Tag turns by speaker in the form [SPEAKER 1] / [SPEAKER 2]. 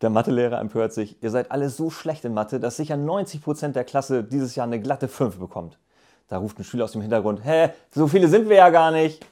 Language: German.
[SPEAKER 1] Der Mathelehrer empört sich, ihr seid alle so schlecht in Mathe, dass sicher 90% der Klasse dieses Jahr eine glatte 5 bekommt. Da ruft ein Schüler aus dem Hintergrund, hä, so viele sind wir ja gar nicht.